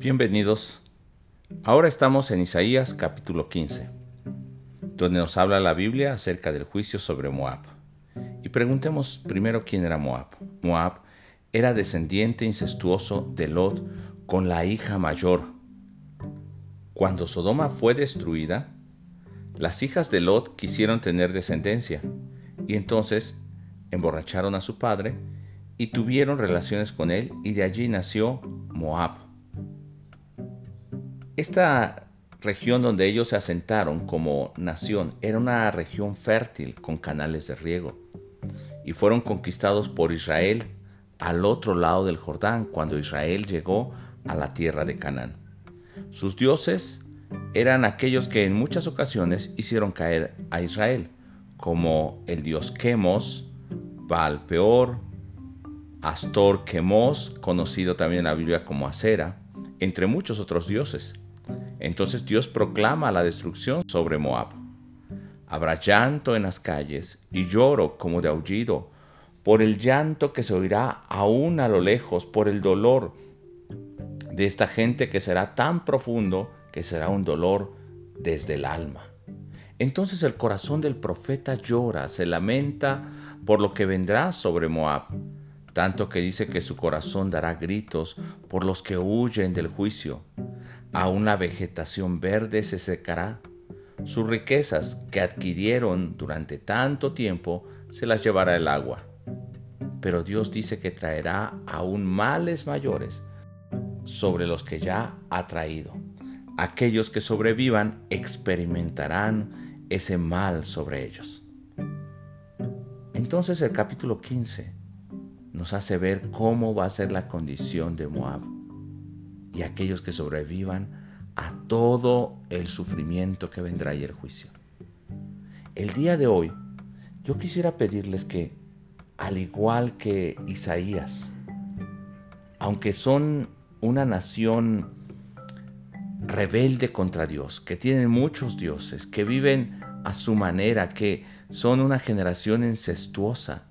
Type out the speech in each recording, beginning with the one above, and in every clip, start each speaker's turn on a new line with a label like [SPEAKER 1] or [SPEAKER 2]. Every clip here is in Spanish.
[SPEAKER 1] Bienvenidos. Ahora estamos en Isaías capítulo 15, donde nos habla la Biblia acerca del juicio sobre Moab. Y preguntemos primero quién era Moab. Moab era descendiente incestuoso de Lot con la hija mayor. Cuando Sodoma fue destruida, las hijas de Lot quisieron tener descendencia y entonces emborracharon a su padre y tuvieron relaciones con él y de allí nació Moab. Esta región donde ellos se asentaron como nación era una región fértil con canales de riego y fueron conquistados por Israel al otro lado del Jordán cuando Israel llegó a la tierra de Canaán. Sus dioses eran aquellos que en muchas ocasiones hicieron caer a Israel, como el dios Quemos, Baal Peor, Astor Quemos, conocido también en la Biblia como Acera, entre muchos otros dioses. Entonces Dios proclama la destrucción sobre Moab. Habrá llanto en las calles y lloro como de aullido, por el llanto que se oirá aún a lo lejos, por el dolor de esta gente que será tan profundo que será un dolor desde el alma. Entonces el corazón del profeta llora, se lamenta por lo que vendrá sobre Moab, tanto que dice que su corazón dará gritos por los que huyen del juicio. Aún la vegetación verde se secará. Sus riquezas que adquirieron durante tanto tiempo se las llevará el agua. Pero Dios dice que traerá aún males mayores sobre los que ya ha traído. Aquellos que sobrevivan experimentarán ese mal sobre ellos. Entonces el capítulo 15 nos hace ver cómo va a ser la condición de Moab y aquellos que sobrevivan a todo el sufrimiento que vendrá y el juicio. El día de hoy, yo quisiera pedirles que, al igual que Isaías, aunque son una nación rebelde contra Dios, que tienen muchos dioses, que viven a su manera, que son una generación incestuosa,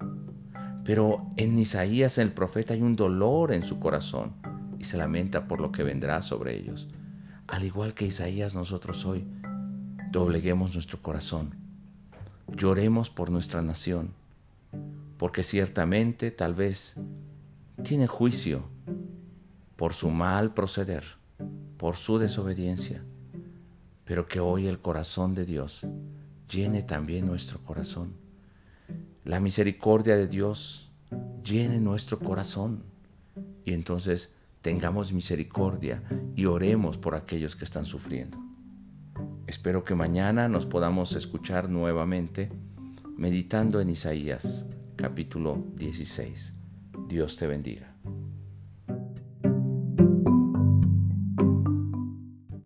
[SPEAKER 1] pero en Isaías el profeta hay un dolor en su corazón y se lamenta por lo que vendrá sobre ellos. Al igual que Isaías, nosotros hoy dobleguemos nuestro corazón, lloremos por nuestra nación, porque ciertamente tal vez tiene juicio por su mal proceder, por su desobediencia, pero que hoy el corazón de Dios llene también nuestro corazón. La misericordia de Dios llene nuestro corazón y entonces tengamos misericordia y oremos por aquellos que están sufriendo. Espero que mañana nos podamos escuchar nuevamente meditando en Isaías capítulo 16. Dios te bendiga.